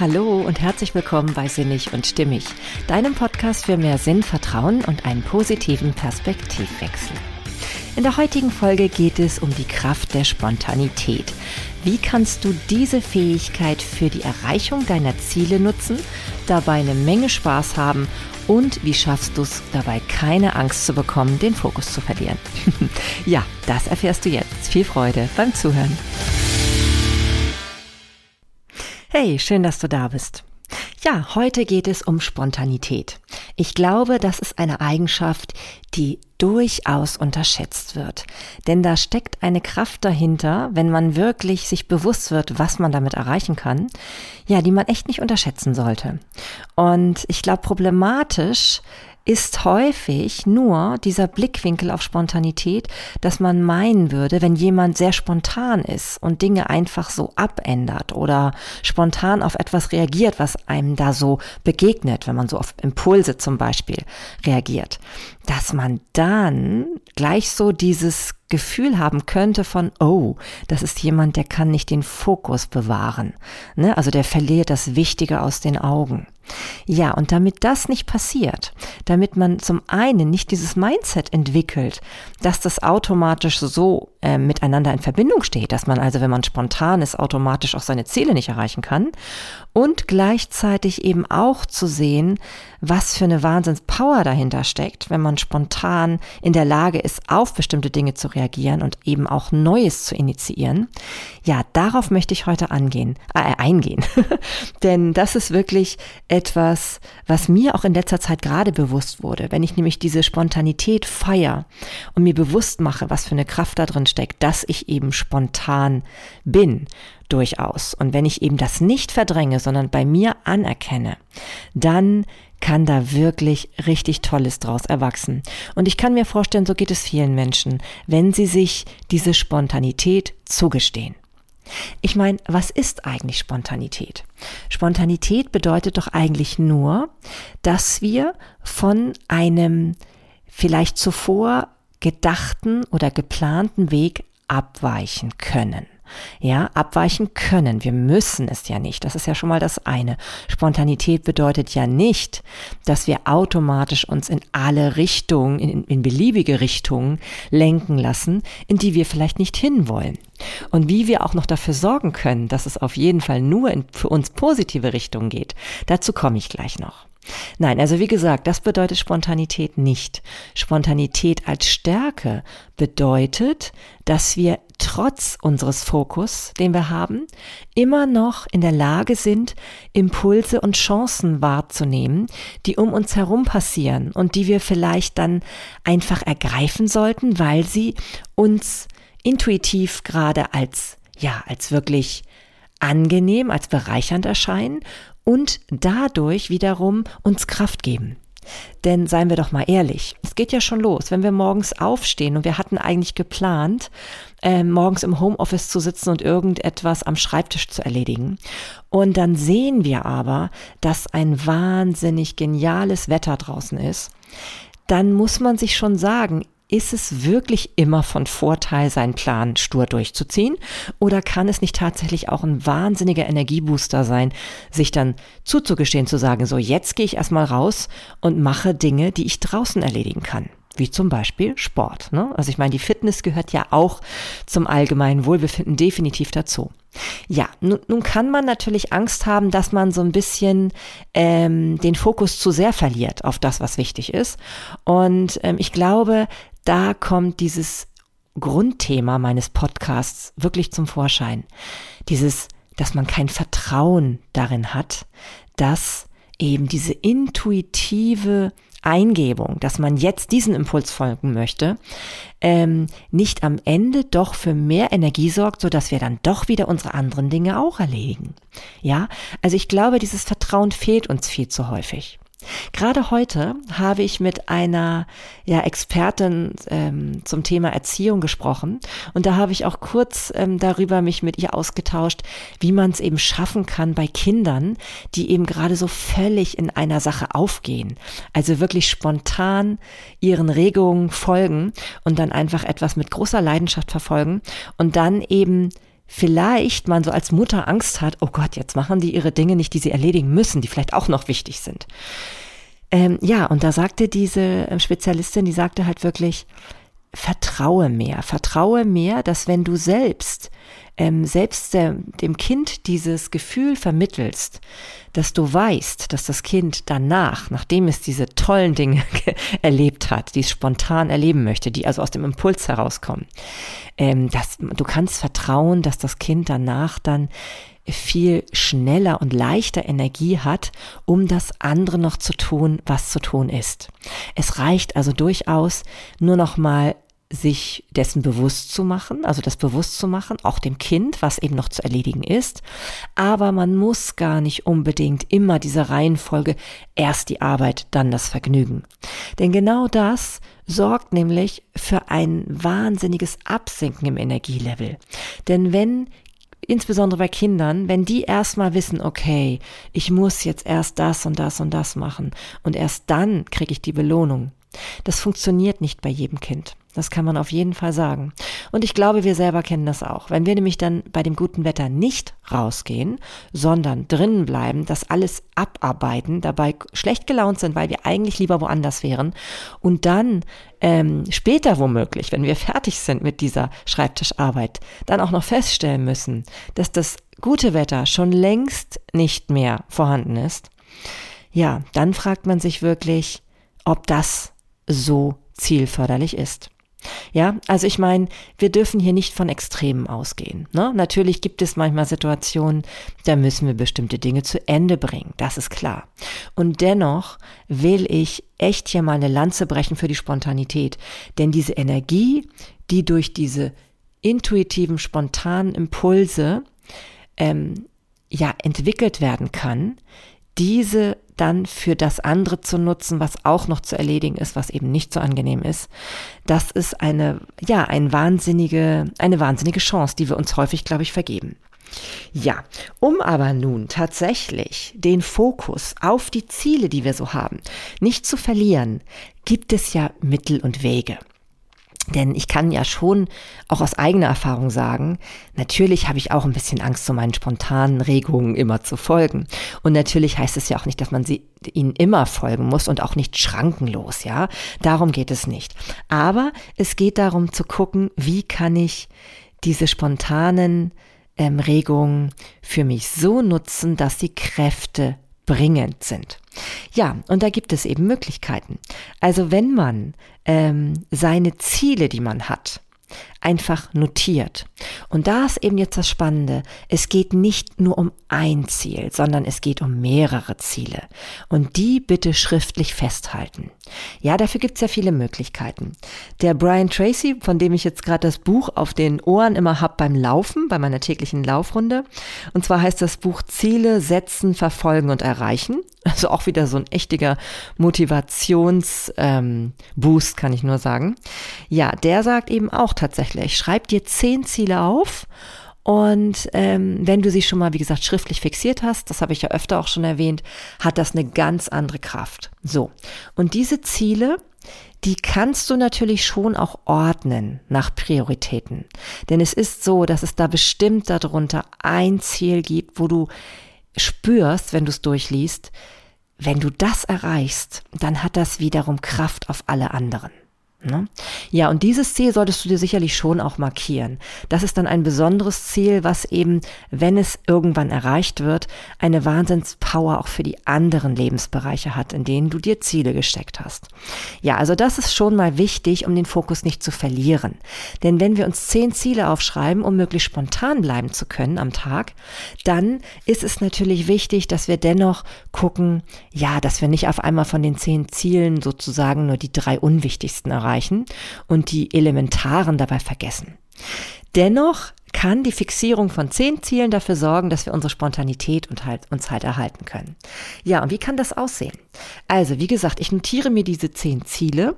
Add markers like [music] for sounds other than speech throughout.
Hallo und herzlich willkommen bei Sinnig und Stimmig, deinem Podcast für mehr Sinn, Vertrauen und einen positiven Perspektivwechsel. In der heutigen Folge geht es um die Kraft der Spontanität. Wie kannst du diese Fähigkeit für die Erreichung deiner Ziele nutzen, dabei eine Menge Spaß haben und wie schaffst du es dabei keine Angst zu bekommen, den Fokus zu verlieren? [laughs] ja, das erfährst du jetzt. Viel Freude beim Zuhören. Hey, schön, dass du da bist. Ja, heute geht es um Spontanität. Ich glaube, das ist eine Eigenschaft, die durchaus unterschätzt wird. Denn da steckt eine Kraft dahinter, wenn man wirklich sich bewusst wird, was man damit erreichen kann, ja, die man echt nicht unterschätzen sollte. Und ich glaube, problematisch ist häufig nur dieser Blickwinkel auf Spontanität, dass man meinen würde, wenn jemand sehr spontan ist und Dinge einfach so abändert oder spontan auf etwas reagiert, was einem da so begegnet, wenn man so auf Impulse zum Beispiel reagiert, dass man dann gleich so dieses Gefühl haben könnte von, oh, das ist jemand, der kann nicht den Fokus bewahren. Ne? Also der verliert das Wichtige aus den Augen. Ja, und damit das nicht passiert, damit man zum einen nicht dieses Mindset entwickelt, dass das automatisch so äh, miteinander in Verbindung steht, dass man also, wenn man spontan ist, automatisch auch seine Ziele nicht erreichen kann und gleichzeitig eben auch zu sehen, was für eine Wahnsinnspower dahinter steckt, wenn man spontan in der Lage ist, auf bestimmte Dinge zu reagieren und eben auch Neues zu initiieren. Ja, darauf möchte ich heute angehen, äh, eingehen. [laughs] Denn das ist wirklich etwas, was mir auch in letzter Zeit gerade bewusst wurde. Wenn ich nämlich diese Spontanität feier und mir bewusst mache, was für eine Kraft da drin steckt, dass ich eben spontan bin durchaus. Und wenn ich eben das nicht verdränge, sondern bei mir anerkenne, dann kann da wirklich richtig Tolles draus erwachsen. Und ich kann mir vorstellen, so geht es vielen Menschen, wenn sie sich diese Spontanität zugestehen. Ich meine, was ist eigentlich Spontanität? Spontanität bedeutet doch eigentlich nur, dass wir von einem vielleicht zuvor gedachten oder geplanten Weg abweichen können. Ja, abweichen können. Wir müssen es ja nicht. Das ist ja schon mal das eine. Spontanität bedeutet ja nicht, dass wir automatisch uns in alle Richtungen, in, in beliebige Richtungen lenken lassen, in die wir vielleicht nicht hinwollen. Und wie wir auch noch dafür sorgen können, dass es auf jeden Fall nur in für uns positive Richtungen geht, dazu komme ich gleich noch. Nein, also wie gesagt, das bedeutet Spontanität nicht. Spontanität als Stärke bedeutet, dass wir trotz unseres Fokus, den wir haben, immer noch in der Lage sind, Impulse und Chancen wahrzunehmen, die um uns herum passieren und die wir vielleicht dann einfach ergreifen sollten, weil sie uns intuitiv gerade als, ja, als wirklich angenehm, als bereichernd erscheinen und dadurch wiederum uns Kraft geben. Denn seien wir doch mal ehrlich, es geht ja schon los, wenn wir morgens aufstehen und wir hatten eigentlich geplant, äh, morgens im Homeoffice zu sitzen und irgendetwas am Schreibtisch zu erledigen. Und dann sehen wir aber, dass ein wahnsinnig geniales Wetter draußen ist. Dann muss man sich schon sagen, ist es wirklich immer von Vorteil, seinen Plan stur durchzuziehen? Oder kann es nicht tatsächlich auch ein wahnsinniger Energiebooster sein, sich dann zuzugestehen, zu sagen, so jetzt gehe ich erstmal raus und mache Dinge, die ich draußen erledigen kann? wie zum Beispiel Sport. Ne? Also ich meine, die Fitness gehört ja auch zum allgemeinen Wohlbefinden definitiv dazu. Ja, nun, nun kann man natürlich Angst haben, dass man so ein bisschen ähm, den Fokus zu sehr verliert auf das, was wichtig ist. Und ähm, ich glaube, da kommt dieses Grundthema meines Podcasts wirklich zum Vorschein. Dieses, dass man kein Vertrauen darin hat, dass eben diese intuitive Eingebung, dass man jetzt diesen Impuls folgen möchte, ähm, nicht am Ende doch für mehr Energie sorgt, so dass wir dann doch wieder unsere anderen Dinge auch erledigen. Ja, also ich glaube, dieses Vertrauen fehlt uns viel zu häufig. Gerade heute habe ich mit einer ja, Expertin ähm, zum Thema Erziehung gesprochen. Und da habe ich auch kurz ähm, darüber mich mit ihr ausgetauscht, wie man es eben schaffen kann bei Kindern, die eben gerade so völlig in einer Sache aufgehen, also wirklich spontan ihren Regungen folgen und dann einfach etwas mit großer Leidenschaft verfolgen und dann eben vielleicht man so als Mutter Angst hat, oh Gott, jetzt machen die ihre Dinge nicht, die sie erledigen müssen, die vielleicht auch noch wichtig sind. Ähm, ja, und da sagte diese ähm, Spezialistin, die sagte halt wirklich, vertraue mehr, vertraue mehr, dass wenn du selbst ähm, selbst der, dem Kind dieses Gefühl vermittelst, dass du weißt, dass das Kind danach, nachdem es diese tollen Dinge [laughs] erlebt hat, die es spontan erleben möchte, die also aus dem Impuls herauskommen, ähm, dass du kannst vertrauen, dass das Kind danach dann viel schneller und leichter Energie hat, um das andere noch zu tun, was zu tun ist. Es reicht also durchaus nur noch mal sich dessen bewusst zu machen, also das bewusst zu machen, auch dem Kind, was eben noch zu erledigen ist. Aber man muss gar nicht unbedingt immer diese Reihenfolge erst die Arbeit, dann das Vergnügen. Denn genau das sorgt nämlich für ein wahnsinniges Absinken im Energielevel. Denn wenn insbesondere bei Kindern, wenn die erstmal wissen, okay, ich muss jetzt erst das und das und das machen und erst dann kriege ich die Belohnung. Das funktioniert nicht bei jedem Kind. Das kann man auf jeden Fall sagen. Und ich glaube, wir selber kennen das auch. Wenn wir nämlich dann bei dem guten Wetter nicht rausgehen, sondern drinnen bleiben, das alles abarbeiten, dabei schlecht gelaunt sind, weil wir eigentlich lieber woanders wären und dann ähm, später womöglich, wenn wir fertig sind mit dieser Schreibtischarbeit, dann auch noch feststellen müssen, dass das gute Wetter schon längst nicht mehr vorhanden ist, ja, dann fragt man sich wirklich, ob das so zielförderlich ist. Ja, also ich meine, wir dürfen hier nicht von Extremen ausgehen. Ne? Natürlich gibt es manchmal Situationen, da müssen wir bestimmte Dinge zu Ende bringen, das ist klar. Und dennoch will ich echt hier mal eine Lanze brechen für die Spontanität, denn diese Energie, die durch diese intuitiven, spontanen Impulse ähm, ja entwickelt werden kann, diese dann für das andere zu nutzen, was auch noch zu erledigen ist, was eben nicht so angenehm ist. Das ist eine, ja, ein wahnsinnige, eine wahnsinnige Chance, die wir uns häufig, glaube ich, vergeben. Ja, um aber nun tatsächlich den Fokus auf die Ziele, die wir so haben, nicht zu verlieren, gibt es ja Mittel und Wege. Denn ich kann ja schon auch aus eigener Erfahrung sagen, natürlich habe ich auch ein bisschen Angst, so meinen spontanen Regungen immer zu folgen. Und natürlich heißt es ja auch nicht, dass man sie ihnen immer folgen muss und auch nicht schrankenlos, ja. Darum geht es nicht. Aber es geht darum zu gucken, wie kann ich diese spontanen ähm, Regungen für mich so nutzen, dass sie Kräfte bringend sind. Ja, und da gibt es eben Möglichkeiten. Also wenn man ähm, seine Ziele, die man hat, einfach notiert. Und da ist eben jetzt das Spannende. Es geht nicht nur um ein Ziel, sondern es geht um mehrere Ziele. Und die bitte schriftlich festhalten. Ja, dafür gibt es ja viele Möglichkeiten. Der Brian Tracy, von dem ich jetzt gerade das Buch auf den Ohren immer hab beim Laufen, bei meiner täglichen Laufrunde. Und zwar heißt das Buch Ziele setzen, verfolgen und erreichen. Also auch wieder so ein echtiger Motivationsboost, ähm, kann ich nur sagen. Ja, der sagt eben auch tatsächlich, schreib dir zehn Ziele auf und ähm, wenn du sie schon mal, wie gesagt, schriftlich fixiert hast, das habe ich ja öfter auch schon erwähnt, hat das eine ganz andere Kraft. So, und diese Ziele, die kannst du natürlich schon auch ordnen nach Prioritäten. Denn es ist so, dass es da bestimmt darunter ein Ziel gibt, wo du spürst, wenn du es durchliest, wenn du das erreichst, dann hat das wiederum Kraft auf alle anderen. Ne? Ja, und dieses Ziel solltest du dir sicherlich schon auch markieren. Das ist dann ein besonderes Ziel, was eben, wenn es irgendwann erreicht wird, eine Wahnsinnspower auch für die anderen Lebensbereiche hat, in denen du dir Ziele gesteckt hast. Ja, also das ist schon mal wichtig, um den Fokus nicht zu verlieren. Denn wenn wir uns zehn Ziele aufschreiben, um möglichst spontan bleiben zu können am Tag, dann ist es natürlich wichtig, dass wir dennoch gucken, ja, dass wir nicht auf einmal von den zehn Zielen sozusagen nur die drei unwichtigsten erreichen erreichen und die elementaren dabei vergessen. Dennoch kann die Fixierung von zehn Zielen dafür sorgen, dass wir unsere Spontanität und halt, uns halt erhalten können. Ja, und wie kann das aussehen? Also, wie gesagt, ich notiere mir diese zehn Ziele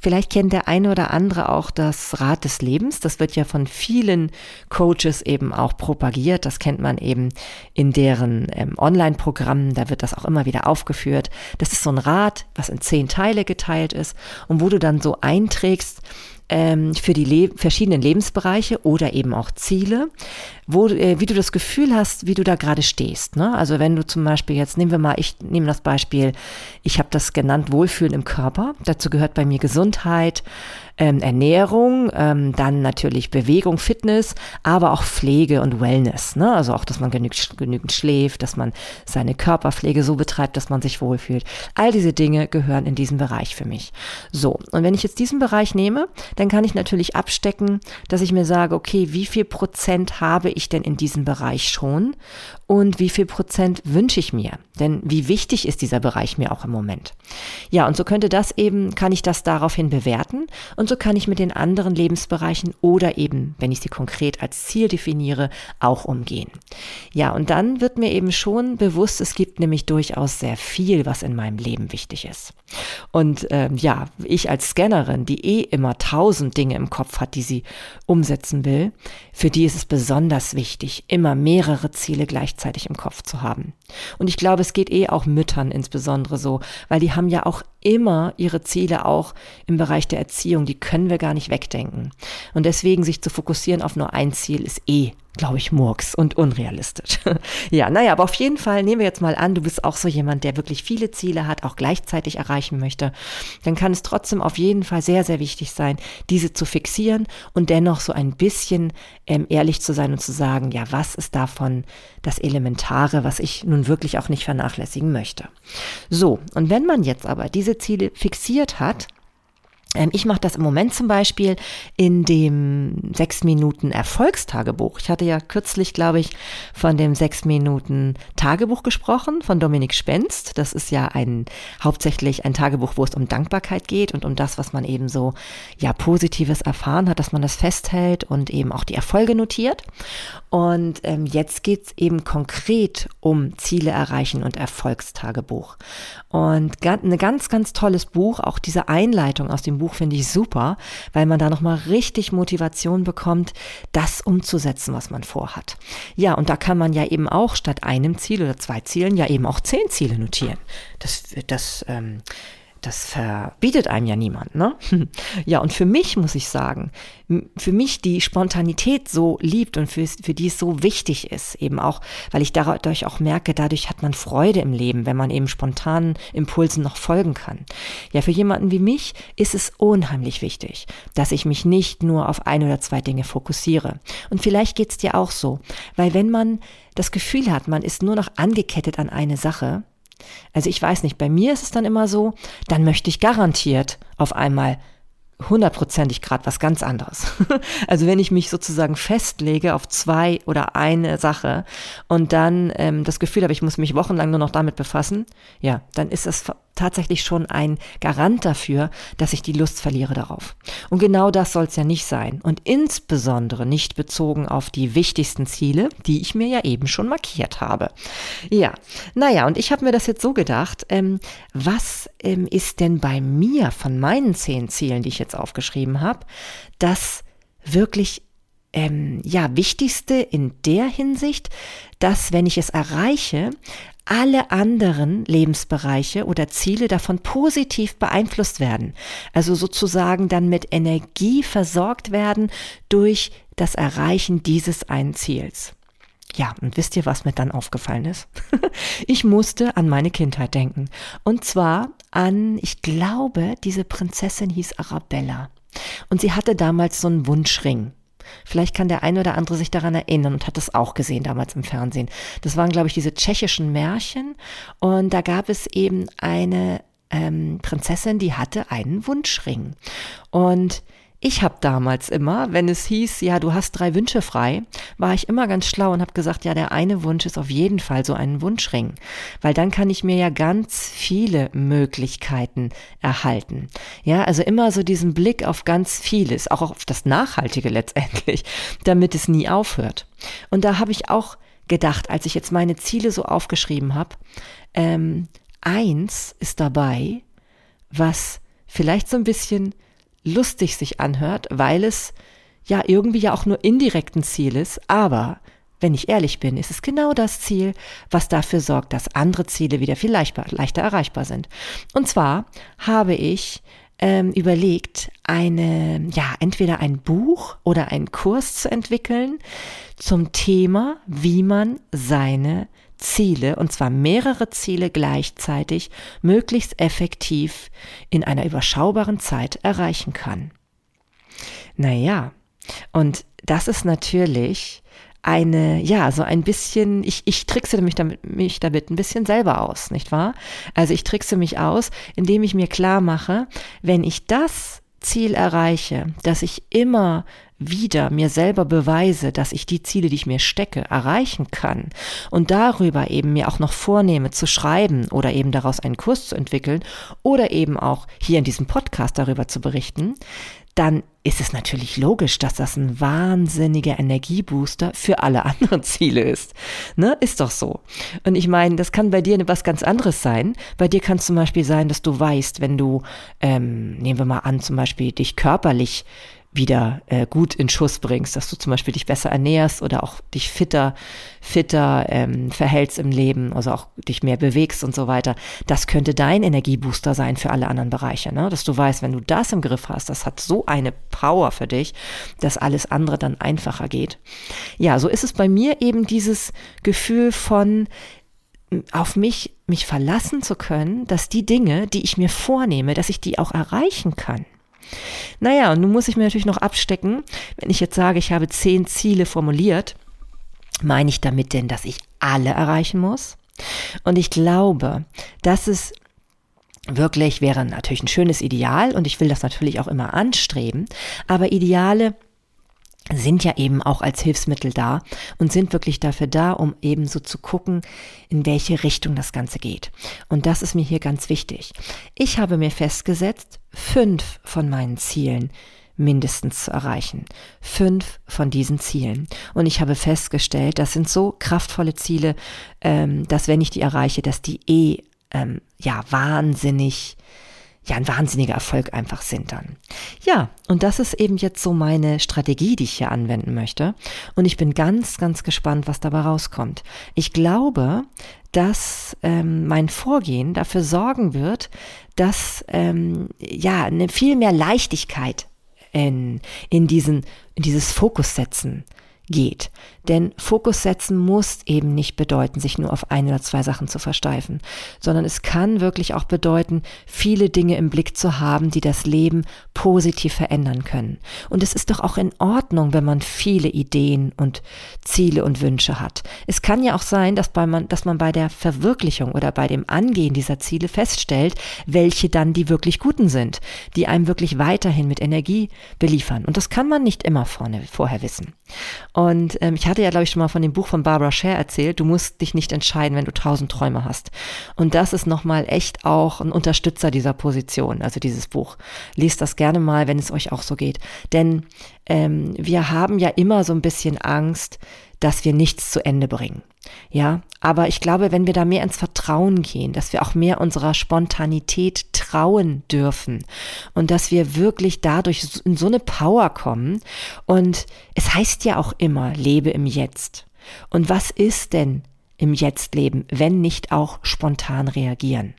Vielleicht kennt der eine oder andere auch das Rad des Lebens. Das wird ja von vielen Coaches eben auch propagiert. Das kennt man eben in deren ähm, Online-Programmen. Da wird das auch immer wieder aufgeführt. Das ist so ein Rad, was in zehn Teile geteilt ist und wo du dann so einträgst, ähm, für die Le verschiedenen Lebensbereiche oder eben auch Ziele, wo, äh, wie du das Gefühl hast, wie du da gerade stehst. Ne? Also wenn du zum Beispiel jetzt, nehmen wir mal, ich nehme das Beispiel, ich habe das genannt Wohlfühlen im Körper. Dazu gehört bei mir Gesundheit, ähm, Ernährung, ähm, dann natürlich Bewegung, Fitness, aber auch Pflege und Wellness. Ne? Also auch, dass man genügend, genügend schläft, dass man seine Körperpflege so betreibt, dass man sich wohlfühlt. All diese Dinge gehören in diesen Bereich für mich. So, und wenn ich jetzt diesen Bereich nehme, dann kann ich natürlich abstecken, dass ich mir sage, okay, wie viel Prozent habe ich denn in diesem Bereich schon und wie viel Prozent wünsche ich mir? Denn wie wichtig ist dieser Bereich mir auch im Moment? Ja, und so könnte das eben, kann ich das daraufhin bewerten und so kann ich mit den anderen Lebensbereichen oder eben, wenn ich sie konkret als Ziel definiere, auch umgehen. Ja, und dann wird mir eben schon bewusst, es gibt nämlich durchaus sehr viel, was in meinem Leben wichtig ist. Und ähm, ja, ich als Scannerin, die eh immer tausend Dinge im Kopf hat, die sie umsetzen will, für die ist es besonders wichtig, immer mehrere Ziele gleichzeitig im Kopf zu haben. Und ich glaube, es geht eh auch Müttern insbesondere so, weil die haben ja auch immer ihre Ziele auch im Bereich der Erziehung, die können wir gar nicht wegdenken. Und deswegen sich zu fokussieren auf nur ein Ziel ist eh glaube ich, Murks und unrealistisch. [laughs] ja, naja, aber auf jeden Fall nehmen wir jetzt mal an, du bist auch so jemand, der wirklich viele Ziele hat, auch gleichzeitig erreichen möchte. Dann kann es trotzdem auf jeden Fall sehr, sehr wichtig sein, diese zu fixieren und dennoch so ein bisschen ähm, ehrlich zu sein und zu sagen, ja, was ist davon das Elementare, was ich nun wirklich auch nicht vernachlässigen möchte. So, und wenn man jetzt aber diese Ziele fixiert hat, ich mache das im Moment zum Beispiel in dem sechs Minuten Erfolgstagebuch. Ich hatte ja kürzlich, glaube ich, von dem sechs Minuten Tagebuch gesprochen von Dominik Spenst. Das ist ja ein hauptsächlich ein Tagebuch, wo es um Dankbarkeit geht und um das, was man eben so ja positives erfahren hat, dass man das festhält und eben auch die Erfolge notiert. Und ähm, jetzt geht's eben konkret um Ziele erreichen und Erfolgstagebuch. Und ein ganz, ganz tolles Buch, auch diese Einleitung aus dem Buch Buch finde ich super, weil man da nochmal richtig Motivation bekommt, das umzusetzen, was man vorhat. Ja, und da kann man ja eben auch statt einem Ziel oder zwei Zielen ja eben auch zehn Ziele notieren. Das, das ähm, das verbietet einem ja niemand, ne? [laughs] Ja, und für mich muss ich sagen, für mich die Spontanität so liebt und für, für die es so wichtig ist, eben auch, weil ich dadurch auch merke, dadurch hat man Freude im Leben, wenn man eben spontanen Impulsen noch folgen kann. Ja, für jemanden wie mich ist es unheimlich wichtig, dass ich mich nicht nur auf ein oder zwei Dinge fokussiere. Und vielleicht geht's dir auch so, weil wenn man das Gefühl hat, man ist nur noch angekettet an eine Sache, also ich weiß nicht, bei mir ist es dann immer so, dann möchte ich garantiert auf einmal hundertprozentig gerade was ganz anderes. [laughs] also wenn ich mich sozusagen festlege auf zwei oder eine Sache und dann ähm, das Gefühl habe, ich muss mich wochenlang nur noch damit befassen, ja, dann ist das tatsächlich schon ein Garant dafür, dass ich die Lust verliere darauf. Und genau das soll es ja nicht sein. Und insbesondere nicht bezogen auf die wichtigsten Ziele, die ich mir ja eben schon markiert habe. Ja, naja, und ich habe mir das jetzt so gedacht, ähm, was ähm, ist denn bei mir von meinen zehn Zielen, die ich jetzt aufgeschrieben habe, das wirklich ähm, ja, wichtigste in der Hinsicht, dass wenn ich es erreiche, alle anderen Lebensbereiche oder Ziele davon positiv beeinflusst werden. Also sozusagen dann mit Energie versorgt werden durch das Erreichen dieses einen Ziels. Ja, und wisst ihr, was mir dann aufgefallen ist? [laughs] ich musste an meine Kindheit denken. Und zwar an, ich glaube, diese Prinzessin hieß Arabella. Und sie hatte damals so einen Wunschring. Vielleicht kann der eine oder andere sich daran erinnern und hat das auch gesehen damals im Fernsehen. Das waren, glaube ich, diese tschechischen Märchen. Und da gab es eben eine ähm, Prinzessin, die hatte einen Wunschring. Und ich habe damals immer, wenn es hieß, ja, du hast drei Wünsche frei, war ich immer ganz schlau und habe gesagt, ja, der eine Wunsch ist auf jeden Fall so ein Wunschring, weil dann kann ich mir ja ganz viele Möglichkeiten erhalten. Ja, also immer so diesen Blick auf ganz vieles, auch auf das Nachhaltige letztendlich, [laughs] damit es nie aufhört. Und da habe ich auch gedacht, als ich jetzt meine Ziele so aufgeschrieben habe, ähm, eins ist dabei, was vielleicht so ein bisschen lustig sich anhört, weil es ja irgendwie ja auch nur indirekt ein Ziel ist, aber wenn ich ehrlich bin, ist es genau das Ziel, was dafür sorgt, dass andere Ziele wieder viel leichter, leichter erreichbar sind. Und zwar habe ich ähm, überlegt, eine, ja, entweder ein Buch oder einen Kurs zu entwickeln zum Thema, wie man seine Ziele, und zwar mehrere Ziele gleichzeitig, möglichst effektiv in einer überschaubaren Zeit erreichen kann. Naja, und das ist natürlich eine, ja, so ein bisschen, ich, ich trickse mich damit, mich damit ein bisschen selber aus, nicht wahr? Also ich trickse mich aus, indem ich mir klar mache, wenn ich das Ziel erreiche, dass ich immer wieder mir selber beweise, dass ich die Ziele, die ich mir stecke, erreichen kann und darüber eben mir auch noch vornehme zu schreiben oder eben daraus einen Kurs zu entwickeln oder eben auch hier in diesem Podcast darüber zu berichten, dann ist es natürlich logisch, dass das ein wahnsinniger Energiebooster für alle [laughs] anderen Ziele ist. Ne? Ist doch so. Und ich meine, das kann bei dir was ganz anderes sein. Bei dir kann es zum Beispiel sein, dass du weißt, wenn du, ähm, nehmen wir mal an, zum Beispiel dich körperlich wieder äh, gut in Schuss bringst, dass du zum Beispiel dich besser ernährst oder auch dich fitter, fitter ähm, verhältst im Leben, also auch dich mehr bewegst und so weiter. Das könnte dein Energiebooster sein für alle anderen Bereiche, ne? dass du weißt, wenn du das im Griff hast, das hat so eine Power für dich, dass alles andere dann einfacher geht. Ja, so ist es bei mir eben dieses Gefühl von auf mich, mich verlassen zu können, dass die Dinge, die ich mir vornehme, dass ich die auch erreichen kann. Naja, und nun muss ich mir natürlich noch abstecken, wenn ich jetzt sage, ich habe zehn Ziele formuliert, meine ich damit denn, dass ich alle erreichen muss? Und ich glaube, dass es wirklich wäre natürlich ein schönes Ideal und ich will das natürlich auch immer anstreben, aber Ideale sind ja eben auch als Hilfsmittel da und sind wirklich dafür da, um eben so zu gucken, in welche Richtung das Ganze geht. Und das ist mir hier ganz wichtig. Ich habe mir festgesetzt, fünf von meinen Zielen mindestens zu erreichen. Fünf von diesen Zielen. Und ich habe festgestellt, das sind so kraftvolle Ziele, ähm, dass wenn ich die erreiche, dass die eh ähm, ja wahnsinnig ja ein wahnsinniger Erfolg einfach sind dann. Ja, und das ist eben jetzt so meine Strategie, die ich hier anwenden möchte. Und ich bin ganz, ganz gespannt, was dabei rauskommt. Ich glaube, dass ähm, mein Vorgehen dafür sorgen wird, dass ähm, ja eine viel mehr Leichtigkeit in, in diesen in dieses Fokus setzen geht. Denn Fokus setzen muss eben nicht bedeuten, sich nur auf ein oder zwei Sachen zu versteifen, sondern es kann wirklich auch bedeuten, viele Dinge im Blick zu haben, die das Leben positiv verändern können. Und es ist doch auch in Ordnung, wenn man viele Ideen und Ziele und Wünsche hat. Es kann ja auch sein, dass, bei man, dass man bei der Verwirklichung oder bei dem Angehen dieser Ziele feststellt, welche dann die wirklich guten sind, die einem wirklich weiterhin mit Energie beliefern. Und das kann man nicht immer vorne, vorher wissen. Und ähm, ich hatte ja, glaube ich, schon mal von dem Buch von Barbara Scher erzählt, du musst dich nicht entscheiden, wenn du tausend Träume hast. Und das ist nochmal echt auch ein Unterstützer dieser Position, also dieses Buch. Lest das gerne mal, wenn es euch auch so geht. Denn ähm, wir haben ja immer so ein bisschen Angst, dass wir nichts zu Ende bringen. Ja, aber ich glaube, wenn wir da mehr ins Vertrauen gehen, dass wir auch mehr unserer Spontanität trauen dürfen und dass wir wirklich dadurch in so eine Power kommen. Und es heißt ja auch immer, lebe im Jetzt. Und was ist denn im Jetzt leben, wenn nicht auch spontan reagieren?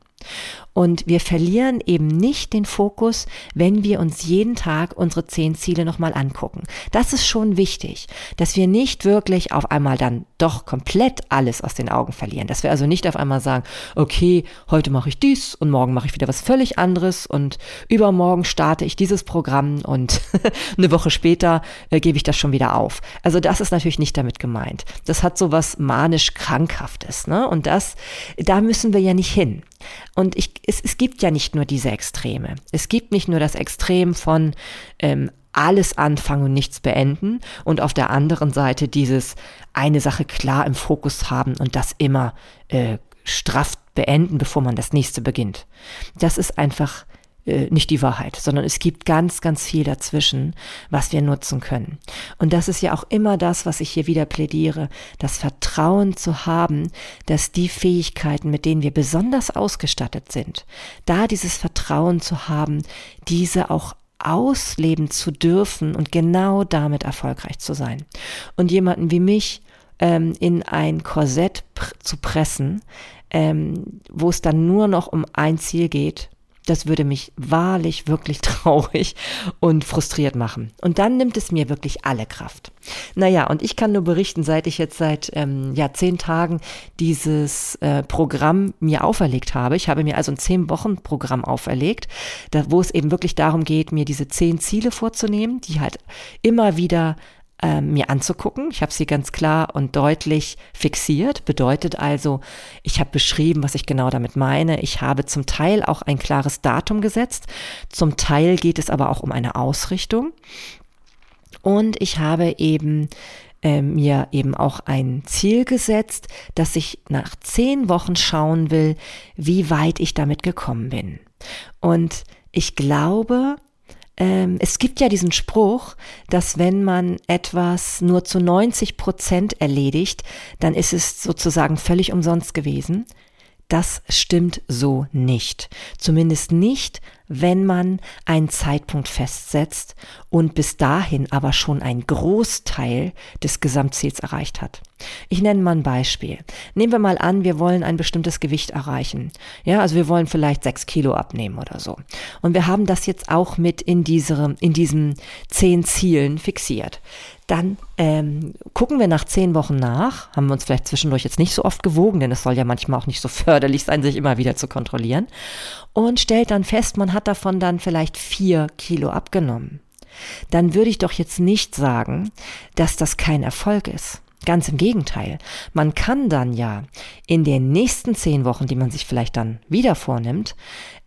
Und wir verlieren eben nicht den Fokus, wenn wir uns jeden Tag unsere zehn Ziele nochmal angucken. Das ist schon wichtig, dass wir nicht wirklich auf einmal dann doch komplett alles aus den Augen verlieren. Dass wir also nicht auf einmal sagen, okay, heute mache ich dies und morgen mache ich wieder was völlig anderes und übermorgen starte ich dieses Programm und [laughs] eine Woche später äh, gebe ich das schon wieder auf. Also das ist natürlich nicht damit gemeint. Das hat so was manisch krankhaftes, ne? Und das, da müssen wir ja nicht hin. Und ich, es, es gibt ja nicht nur diese Extreme. Es gibt nicht nur das Extrem von ähm, alles anfangen und nichts beenden und auf der anderen Seite dieses eine Sache klar im Fokus haben und das immer äh, straff beenden, bevor man das nächste beginnt. Das ist einfach äh, nicht die Wahrheit, sondern es gibt ganz, ganz viel dazwischen, was wir nutzen können. Und das ist ja auch immer das, was ich hier wieder plädiere, das Vertrauen zu haben, dass die Fähigkeiten, mit denen wir besonders ausgestattet sind, da dieses Vertrauen zu haben, diese auch ausleben zu dürfen und genau damit erfolgreich zu sein. Und jemanden wie mich ähm, in ein Korsett pr zu pressen, ähm, wo es dann nur noch um ein Ziel geht, Das würde mich wahrlich wirklich [laughs] traurig und frustriert machen. Und dann nimmt es mir wirklich alle Kraft. Naja, und ich kann nur berichten, seit ich jetzt seit ähm, ja, zehn Tagen dieses äh, Programm mir auferlegt habe. Ich habe mir also ein zehn Wochen Programm auferlegt, da, wo es eben wirklich darum geht, mir diese zehn Ziele vorzunehmen, die halt immer wieder äh, mir anzugucken. Ich habe sie ganz klar und deutlich fixiert. Bedeutet also, ich habe beschrieben, was ich genau damit meine. Ich habe zum Teil auch ein klares Datum gesetzt. Zum Teil geht es aber auch um eine Ausrichtung. Und ich habe eben äh, mir eben auch ein Ziel gesetzt, dass ich nach zehn Wochen schauen will, wie weit ich damit gekommen bin. Und ich glaube, ähm, es gibt ja diesen Spruch, dass wenn man etwas nur zu 90 Prozent erledigt, dann ist es sozusagen völlig umsonst gewesen. Das stimmt so nicht. Zumindest nicht, wenn man einen Zeitpunkt festsetzt und bis dahin aber schon einen Großteil des Gesamtziels erreicht hat. Ich nenne mal ein Beispiel. Nehmen wir mal an, wir wollen ein bestimmtes Gewicht erreichen. Ja, also wir wollen vielleicht sechs Kilo abnehmen oder so. Und wir haben das jetzt auch mit in diesem, in diesen zehn Zielen fixiert. Dann ähm, gucken wir nach zehn Wochen nach, haben wir uns vielleicht zwischendurch jetzt nicht so oft gewogen, denn es soll ja manchmal auch nicht so förderlich sein, sich immer wieder zu kontrollieren. Und stellt dann fest, man hat davon dann vielleicht vier Kilo abgenommen. Dann würde ich doch jetzt nicht sagen, dass das kein Erfolg ist. Ganz im Gegenteil. Man kann dann ja in den nächsten zehn Wochen, die man sich vielleicht dann wieder vornimmt,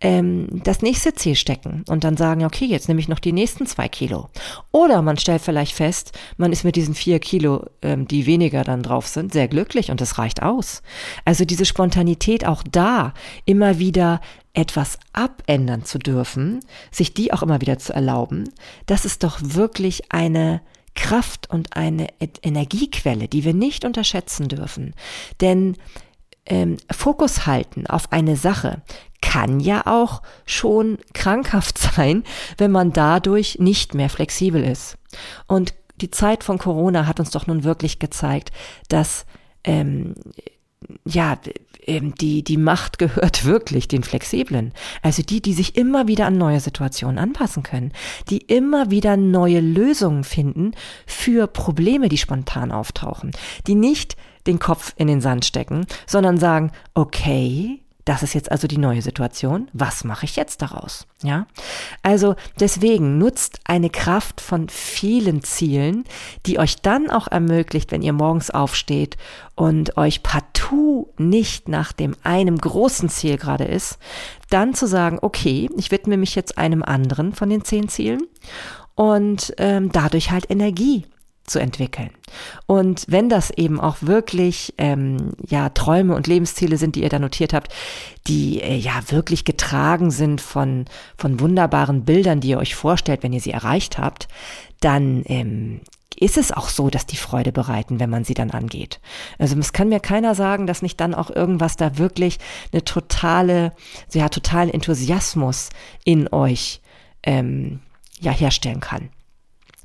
ähm, das nächste Ziel stecken und dann sagen, okay, jetzt nehme ich noch die nächsten zwei Kilo. Oder man stellt vielleicht fest, man ist mit diesen vier Kilo, ähm, die weniger dann drauf sind, sehr glücklich und das reicht aus. Also diese Spontanität auch da immer wieder etwas abändern zu dürfen, sich die auch immer wieder zu erlauben, das ist doch wirklich eine Kraft und eine Energiequelle, die wir nicht unterschätzen dürfen. Denn ähm, Fokus halten auf eine Sache kann ja auch schon krankhaft [laughs] sein, wenn man dadurch nicht mehr flexibel ist. Und die Zeit von Corona hat uns doch nun wirklich gezeigt, dass ähm, ja, ähm, die, die Macht gehört [laughs] wirklich den Flexiblen. Also die, die sich immer wieder an neue Situationen anpassen können, die immer wieder neue Lösungen finden für Probleme, die spontan auftauchen, die nicht den Kopf in den Sand stecken, sondern sagen, okay, das ist jetzt also die neue Situation. Was mache ich jetzt daraus? Ja? Also deswegen nutzt eine Kraft von vielen Zielen, die euch dann auch ermöglicht, wenn ihr morgens aufsteht und euch partout nicht nach dem einem großen Ziel gerade ist, dann zu sagen, okay, ich widme mich jetzt einem anderen von den zehn Zielen und ähm, dadurch halt Energie zu entwickeln. Und wenn das eben auch wirklich ähm, ja Träume und Lebensziele sind, die ihr da notiert habt, die äh, ja wirklich getragen sind von von wunderbaren Bildern, die ihr euch vorstellt, wenn ihr sie erreicht habt, dann ähm, ist es auch so, dass die Freude bereiten, wenn man sie dann angeht. Also es kann mir keiner sagen, dass nicht dann auch irgendwas da wirklich eine totale, ja, totalen Enthusiasmus in euch ähm, ja herstellen kann.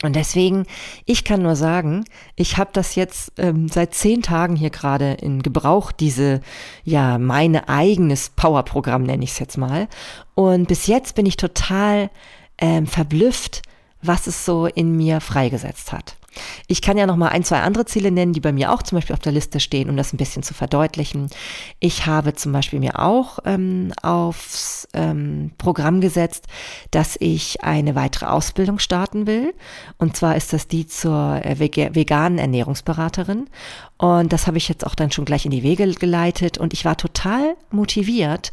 Und deswegen, ich kann nur sagen, ich habe das jetzt ähm, seit zehn Tagen hier gerade in Gebrauch, diese, ja, meine eigenes Powerprogramm nenne ich es jetzt mal. Und bis jetzt bin ich total ähm, verblüfft, was es so in mir freigesetzt hat. Ich kann ja noch mal ein, zwei andere Ziele nennen, die bei mir auch zum Beispiel auf der Liste stehen, um das ein bisschen zu verdeutlichen. Ich habe zum Beispiel mir auch ähm, aufs ähm, Programm gesetzt, dass ich eine weitere Ausbildung starten will. Und zwar ist das die zur äh, veganen Ernährungsberaterin. Und das habe ich jetzt auch dann schon gleich in die Wege geleitet. Und ich war total motiviert.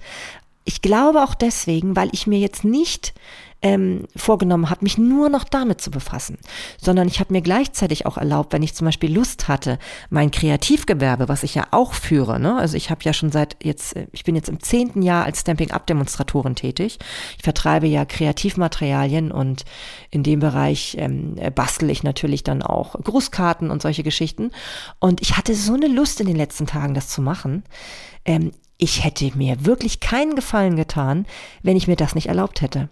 Ich glaube auch deswegen, weil ich mir jetzt nicht ähm, vorgenommen habe, mich nur noch damit zu befassen, sondern ich habe mir gleichzeitig auch erlaubt, wenn ich zum Beispiel Lust hatte, mein Kreativgewerbe, was ich ja auch führe, ne? also ich habe ja schon seit jetzt, äh, ich bin jetzt im zehnten Jahr als Stamping-Up-Demonstratorin tätig. Ich vertreibe ja Kreativmaterialien und in dem Bereich ähm, bastel ich natürlich dann auch Grußkarten und solche Geschichten. Und ich hatte so eine Lust in den letzten Tagen, das zu machen. Ähm, ich hätte mir wirklich keinen Gefallen getan, wenn ich mir das nicht erlaubt hätte.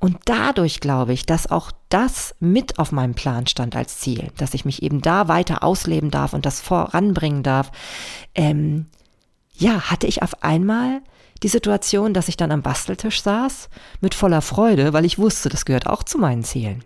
Und dadurch glaube ich, dass auch das mit auf meinem Plan stand als Ziel, dass ich mich eben da weiter ausleben darf und das voranbringen darf, ähm, ja, hatte ich auf einmal die Situation, dass ich dann am Basteltisch saß, mit voller Freude, weil ich wusste, das gehört auch zu meinen Zielen.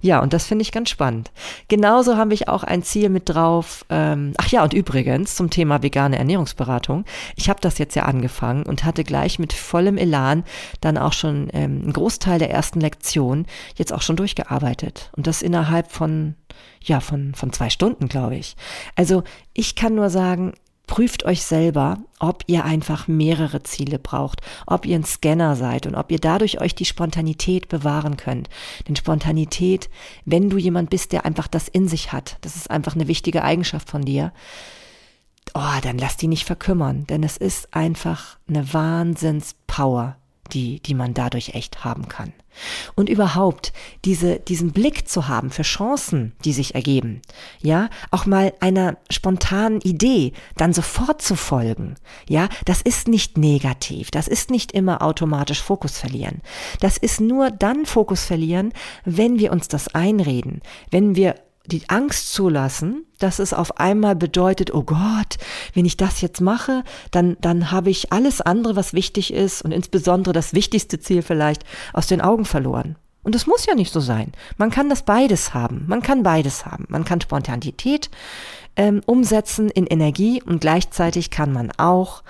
Ja, und das finde ich ganz spannend. Genauso habe ich auch ein Ziel mit drauf. Ähm, ach ja, und übrigens zum Thema vegane Ernährungsberatung. Ich habe das jetzt ja angefangen und hatte gleich mit vollem Elan dann auch schon ähm, einen Großteil der ersten Lektion jetzt auch schon durchgearbeitet. Und das innerhalb von, ja, von, von zwei Stunden, glaube ich. Also ich kann nur sagen, prüft euch selber, ob ihr einfach mehrere Ziele braucht, ob ihr ein Scanner seid und ob ihr dadurch euch die Spontanität bewahren könnt. Denn Spontanität, wenn du jemand bist, der einfach das in sich hat, das ist einfach eine wichtige Eigenschaft von dir, oh, dann lass die nicht verkümmern, denn es ist einfach eine Wahnsinnspower, die, die man dadurch echt haben kann. Und überhaupt diese, diesen Blick zu haben für Chancen, die sich ergeben. Ja, auch mal einer spontanen Idee dann sofort zu folgen. Ja, das ist nicht negativ. Das ist nicht immer automatisch Fokus verlieren. Das ist nur dann Fokus verlieren, wenn wir uns das einreden. Wenn wir die Angst zulassen, dass es auf einmal bedeutet, oh Gott, wenn ich das jetzt mache, dann, dann habe ich alles andere, was wichtig ist und insbesondere das wichtigste Ziel vielleicht aus den Augen verloren. Und es muss ja nicht so sein. Man kann das beides haben. Man kann beides haben. Man kann Spontanität ähm, umsetzen in Energie und gleichzeitig kann man auch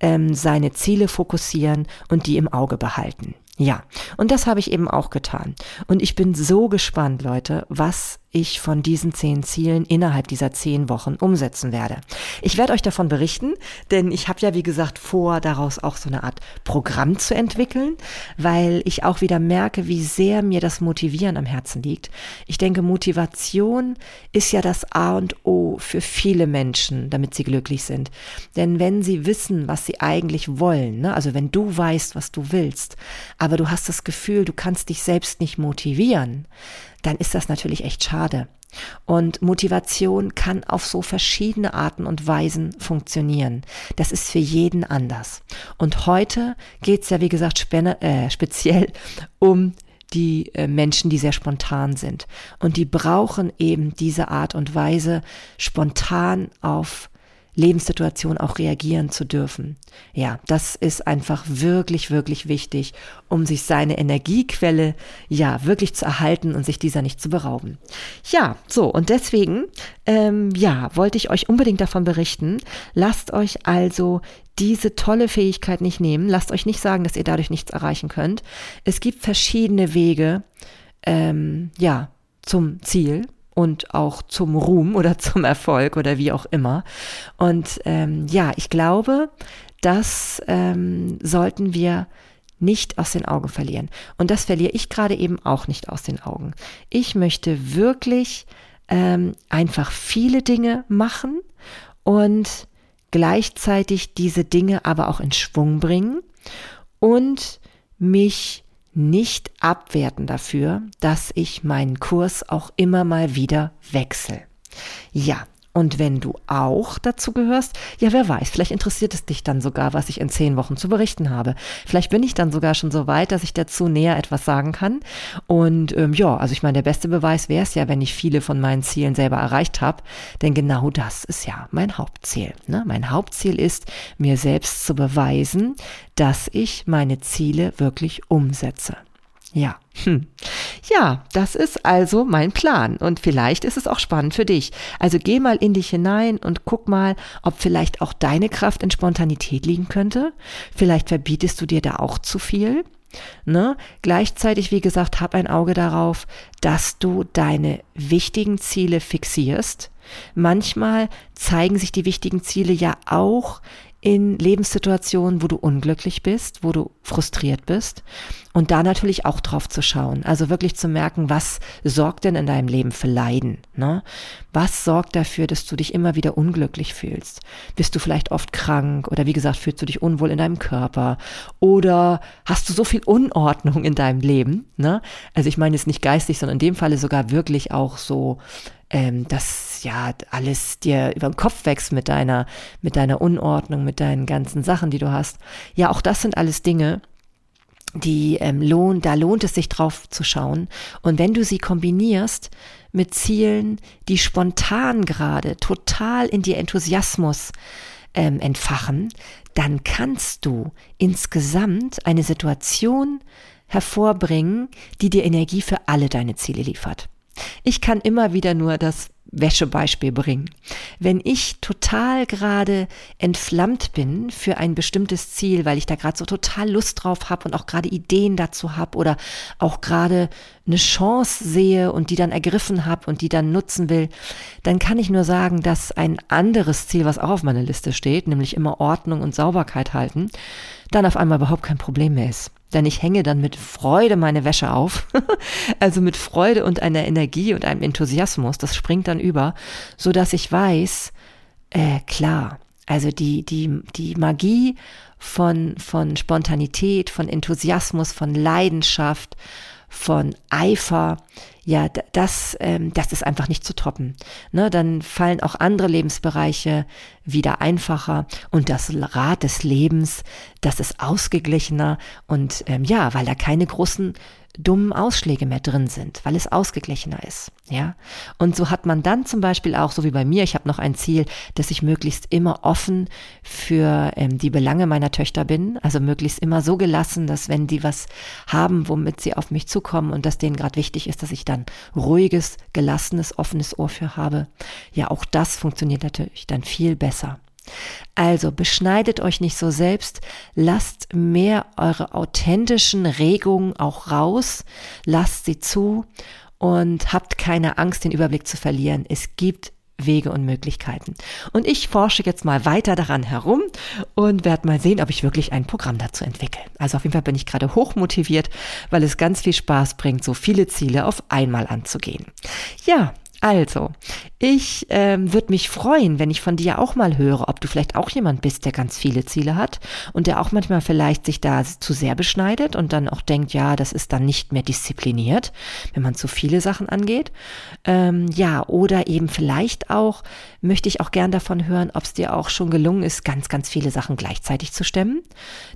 ähm, seine Ziele fokussieren und die im Auge behalten. Ja, und das habe ich eben auch getan. Und ich bin so gespannt, Leute, was ich von diesen zehn Zielen innerhalb dieser zehn Wochen umsetzen werde. Ich werde euch davon berichten, denn ich habe ja, wie gesagt, vor, daraus auch so eine Art Programm zu entwickeln, weil ich auch wieder merke, wie sehr mir das Motivieren am Herzen liegt. Ich denke, Motivation ist ja das A und O für viele Menschen, damit sie glücklich sind. Denn wenn sie wissen, was sie eigentlich wollen, ne? also wenn du weißt, was du willst, aber du hast das Gefühl, du kannst dich selbst nicht motivieren, dann ist das natürlich echt schade. Und Motivation kann auf so verschiedene Arten und Weisen funktionieren. Das ist für jeden anders. Und heute geht's ja, wie gesagt, spenne, äh, speziell um die äh, Menschen, die sehr spontan sind. Und die brauchen eben diese Art und Weise, spontan auf Lebenssituation auch reagieren zu dürfen. Ja, das ist einfach wirklich, wirklich wichtig, um sich seine Energiequelle ja wirklich zu erhalten und sich dieser nicht zu berauben. Ja, so und deswegen ähm, ja wollte ich euch unbedingt davon berichten. Lasst euch also diese tolle Fähigkeit nicht nehmen. Lasst euch nicht sagen, dass ihr dadurch nichts erreichen könnt. Es gibt verschiedene Wege, ähm, ja, zum Ziel und auch zum Ruhm [laughs] oder zum Erfolg oder wie auch immer. Und ähm, ja, ich glaube, das ähm, sollten wir nicht aus den Augen verlieren. Und das verliere ich gerade eben auch nicht aus den Augen. Ich möchte wirklich ähm, einfach viele Dinge machen und gleichzeitig diese Dinge aber auch in Schwung bringen und mich nicht abwerten dafür, dass ich meinen Kurs auch immer mal wieder wechsle. Ja, und wenn du auch dazu gehörst, ja, wer weiß, vielleicht interessiert es dich dann sogar, was ich in zehn Wochen zu berichten habe. Vielleicht bin ich dann sogar schon so weit, dass ich dazu näher etwas sagen kann. Und ähm, ja, also ich meine, der beste Beweis wäre es ja, wenn ich viele von meinen Zielen selber erreicht habe. Denn genau das ist ja mein Hauptziel. Ne? Mein Hauptziel ist, mir selbst zu beweisen, dass ich meine Ziele wirklich umsetze. Ja. Hm. Ja, das ist also mein Plan und vielleicht ist es auch spannend für dich. Also geh mal in dich hinein und guck mal, ob vielleicht auch deine Kraft in Spontanität liegen könnte. Vielleicht verbietest du dir da auch zu viel. Ne? Gleichzeitig, wie gesagt, hab ein Auge darauf, dass du deine wichtigen Ziele fixierst. Manchmal zeigen sich die wichtigen Ziele ja auch in Lebenssituationen, wo du unglücklich bist, wo du frustriert bist und da natürlich auch drauf zu schauen. Also wirklich zu merken, was sorgt denn in deinem Leben für Leiden? Ne? Was sorgt dafür, dass du dich immer wieder unglücklich fühlst? Bist du vielleicht oft krank oder wie gesagt, fühlst du dich unwohl in deinem Körper? Oder hast du so viel Unordnung in deinem Leben? Ne? Also ich meine jetzt nicht geistig, sondern in dem Falle sogar wirklich auch so ähm, dass ja alles dir über den Kopf wächst mit deiner, mit deiner Unordnung, mit deinen ganzen Sachen, die du hast. Ja, auch das sind alles Dinge, die ähm, lohnt, da lohnt es sich drauf zu schauen. Und wenn du sie kombinierst mit Zielen, die spontan gerade total in dir Enthusiasmus ähm, entfachen, dann kannst du insgesamt eine Situation hervorbringen, die dir Energie für alle deine Ziele liefert. Ich kann immer wieder nur das Wäschebeispiel bringen. Wenn ich total gerade entflammt bin für ein bestimmtes Ziel, weil ich da gerade so total Lust drauf habe und auch gerade Ideen dazu habe oder auch gerade eine Chance sehe und die dann ergriffen habe und die dann nutzen will, dann kann ich nur sagen, dass ein anderes Ziel, was auch auf meiner Liste steht, nämlich immer Ordnung und Sauberkeit halten, dann auf einmal überhaupt kein Problem mehr ist denn ich hänge dann mit Freude meine Wäsche auf, [laughs] also mit Freude und einer Energie und einem Enthusiasmus, das springt dann über, so dass ich weiß, äh, klar, also die, die, die Magie von, von Spontanität, von Enthusiasmus, von Leidenschaft, von Eifer, ja, das, ähm, das ist einfach nicht zu toppen. Ne, dann fallen auch andere Lebensbereiche wieder einfacher. Und das Rad des Lebens, das ist ausgeglichener. Und ähm, ja, weil da keine großen dummen Ausschläge mehr drin sind, weil es ausgeglichener ist. Ja, und so hat man dann zum Beispiel auch, so wie bei mir, ich habe noch ein Ziel, dass ich möglichst immer offen für ähm, die Belange meiner Töchter bin, also möglichst immer so gelassen, dass wenn die was haben, womit sie auf mich zukommen und dass denen gerade wichtig ist, dass ich dann ruhiges, gelassenes, offenes Ohr für habe. Ja, auch das funktioniert natürlich dann viel besser. Also beschneidet euch nicht so selbst, lasst mehr eure authentischen Regungen auch raus, lasst sie zu und habt keine Angst, den Überblick zu verlieren. Es gibt Wege und Möglichkeiten. Und ich forsche jetzt mal weiter daran herum und werde mal sehen, ob ich wirklich ein Programm dazu entwickle. Also auf jeden Fall bin ich gerade hoch motiviert, weil es ganz viel Spaß bringt, so viele Ziele auf einmal anzugehen. Ja, also, ich ähm, würde mich freuen, wenn ich von dir auch mal höre, ob du vielleicht auch jemand bist, der ganz viele Ziele hat und der auch manchmal vielleicht sich da zu sehr beschneidet und dann auch denkt, ja, das ist dann nicht mehr diszipliniert, wenn man zu viele Sachen angeht. Ähm, ja, oder eben vielleicht auch möchte ich auch gern davon hören, ob es dir auch schon gelungen ist, ganz, ganz viele Sachen gleichzeitig zu stemmen.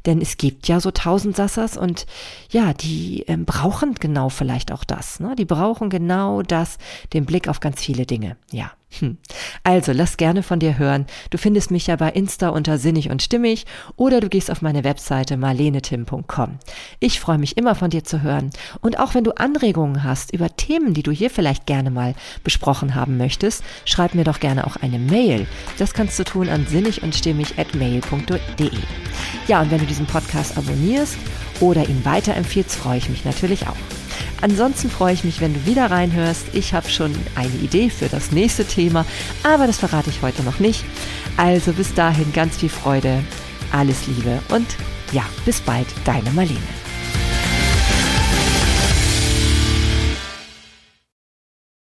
Denn es gibt ja so tausend Sassas und ja, die ähm, brauchen genau vielleicht auch das. Ne? Die brauchen genau das, den Blick auf auf ganz viele Dinge. Ja. Hm. Also, lass gerne von dir hören. Du findest mich ja bei Insta unter Sinnig und Stimmig oder du gehst auf meine Webseite marlenetim.com. Ich freue mich immer von dir zu hören. Und auch wenn du Anregungen hast über Themen, die du hier vielleicht gerne mal besprochen haben möchtest, schreib mir doch gerne auch eine Mail. Das kannst du tun an sinnig und stimmig at mail.de. Ja, und wenn du diesen Podcast abonnierst oder ihn weiterempfiehlst, freue ich mich natürlich auch. Ansonsten freue ich mich, wenn du wieder reinhörst. Ich habe schon eine Idee für das nächste Thema, aber das verrate ich heute noch nicht. Also bis dahin ganz viel Freude, alles Liebe und ja, bis bald, deine Marlene.